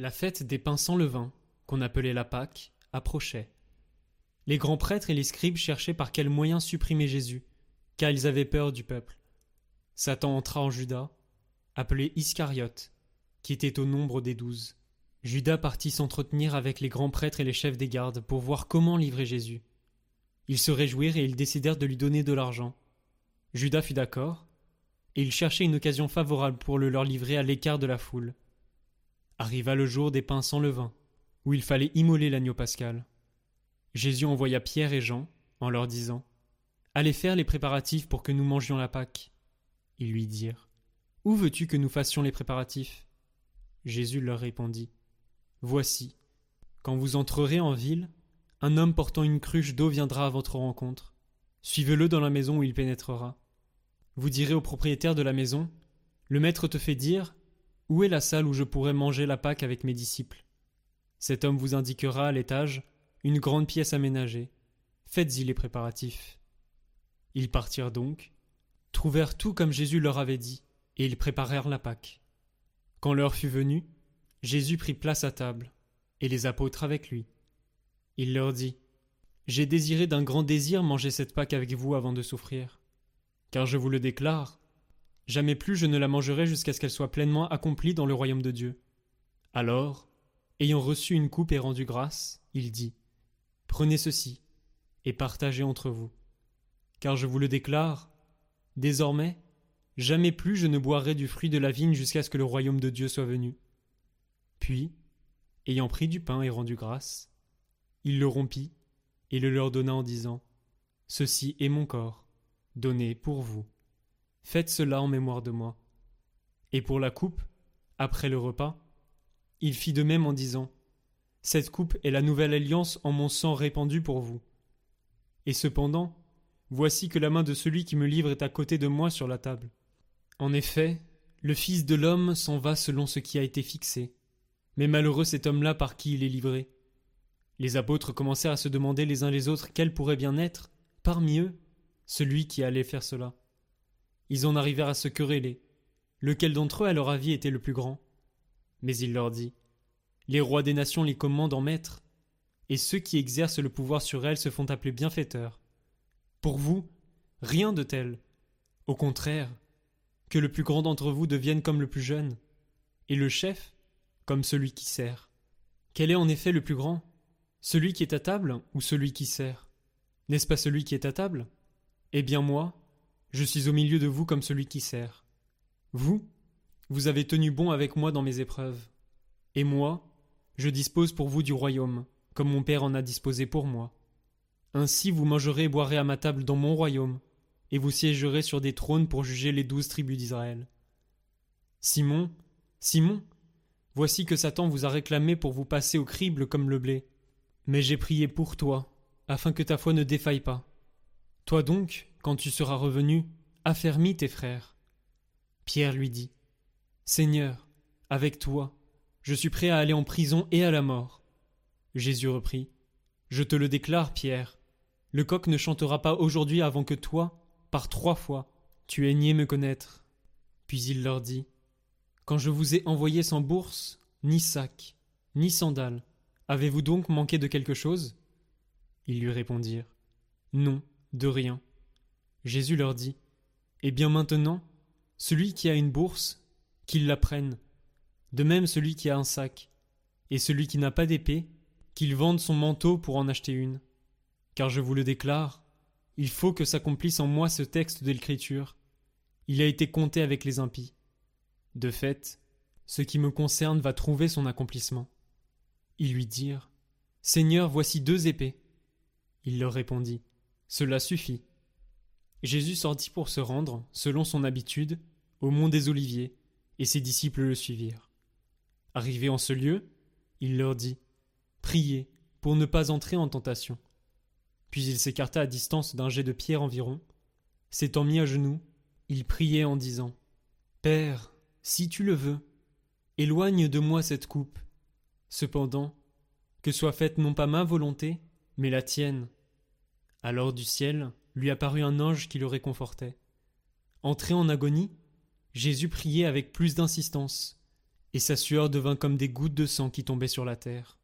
La fête des pains sans levain, qu'on appelait la Pâque, approchait. Les grands prêtres et les scribes cherchaient par quel moyen supprimer Jésus, car ils avaient peur du peuple. Satan entra en Judas, appelé Iscariote, qui était au nombre des douze. Judas partit s'entretenir avec les grands prêtres et les chefs des gardes pour voir comment livrer Jésus. Ils se réjouirent et ils décidèrent de lui donner de l'argent. Judas fut d'accord, et il cherchait une occasion favorable pour le leur livrer à l'écart de la foule. Arriva le jour des pains sans levain, où il fallait immoler l'agneau pascal. Jésus envoya Pierre et Jean, en leur disant Allez faire les préparatifs pour que nous mangions la Pâque. Ils lui dirent Où veux-tu que nous fassions les préparatifs? Jésus leur répondit Voici, quand vous entrerez en ville, un homme portant une cruche d'eau viendra à votre rencontre. Suivez-le dans la maison où il pénétrera. Vous direz au propriétaire de la maison Le maître te fait dire où est la salle où je pourrais manger la Pâque avec mes disciples? Cet homme vous indiquera à l'étage une grande pièce aménagée. Faites-y les préparatifs. Ils partirent donc, trouvèrent tout comme Jésus leur avait dit, et ils préparèrent la Pâque. Quand l'heure fut venue, Jésus prit place à table, et les apôtres avec lui. Il leur dit J'ai désiré d'un grand désir manger cette Pâque avec vous avant de souffrir. Car je vous le déclare, Jamais plus je ne la mangerai jusqu'à ce qu'elle soit pleinement accomplie dans le royaume de Dieu. Alors, ayant reçu une coupe et rendu grâce, il dit Prenez ceci et partagez entre vous. Car je vous le déclare, désormais, jamais plus je ne boirai du fruit de la vigne jusqu'à ce que le royaume de Dieu soit venu. Puis, ayant pris du pain et rendu grâce, il le rompit et le leur donna en disant Ceci est mon corps, donné pour vous. Faites cela en mémoire de moi. Et pour la coupe, après le repas, il fit de même en disant Cette coupe est la nouvelle alliance en mon sang répandu pour vous. Et cependant, voici que la main de celui qui me livre est à côté de moi sur la table. En effet, le Fils de l'homme s'en va selon ce qui a été fixé. Mais malheureux cet homme-là par qui il est livré. Les apôtres commencèrent à se demander les uns les autres quel pourrait bien être, parmi eux, celui qui allait faire cela. Ils en arrivèrent à se quereller. Lequel d'entre eux, à leur avis, était le plus grand? Mais il leur dit Les rois des nations les commandent en maître, et ceux qui exercent le pouvoir sur elles se font appeler bienfaiteurs. Pour vous, rien de tel. Au contraire, que le plus grand d'entre vous devienne comme le plus jeune, et le chef comme celui qui sert. Quel est en effet le plus grand? Celui qui est à table ou celui qui sert? N'est-ce pas celui qui est à table? Eh bien moi, je suis au milieu de vous comme celui qui sert. Vous, vous avez tenu bon avec moi dans mes épreuves. Et moi, je dispose pour vous du royaume, comme mon Père en a disposé pour moi. Ainsi vous mangerez et boirez à ma table dans mon royaume, et vous siégerez sur des trônes pour juger les douze tribus d'Israël. Simon, Simon, voici que Satan vous a réclamé pour vous passer au crible comme le blé. Mais j'ai prié pour toi, afin que ta foi ne défaille pas. Toi donc, quand tu seras revenu, affermis tes frères. Pierre lui dit Seigneur, avec toi, je suis prêt à aller en prison et à la mort. Jésus reprit Je te le déclare, Pierre, le coq ne chantera pas aujourd'hui avant que toi, par trois fois, tu aies nié me connaître. Puis il leur dit Quand je vous ai envoyé sans bourse, ni sac, ni sandales, avez-vous donc manqué de quelque chose? Ils lui répondirent Non, de rien. Jésus leur dit Eh bien maintenant, celui qui a une bourse, qu'il la prenne. De même celui qui a un sac, et celui qui n'a pas d'épée, qu'il vende son manteau pour en acheter une. Car je vous le déclare, il faut que s'accomplisse en moi ce texte de l'Écriture. Il a été compté avec les impies. De fait, ce qui me concerne va trouver son accomplissement. Ils lui dirent Seigneur, voici deux épées. Il leur répondit Cela suffit. Jésus sortit pour se rendre, selon son habitude, au mont des Oliviers, et ses disciples le suivirent. Arrivé en ce lieu, il leur dit Priez pour ne pas entrer en tentation. Puis il s'écarta à distance d'un jet de pierre environ. S'étant mis à genoux, il priait en disant Père, si tu le veux, éloigne de moi cette coupe. Cependant, que soit faite non pas ma volonté, mais la tienne. Alors du ciel, lui apparut un ange qui le réconfortait. Entré en agonie, Jésus priait avec plus d'insistance. et sa sueur devint comme des gouttes de sang qui tombaient sur la terre.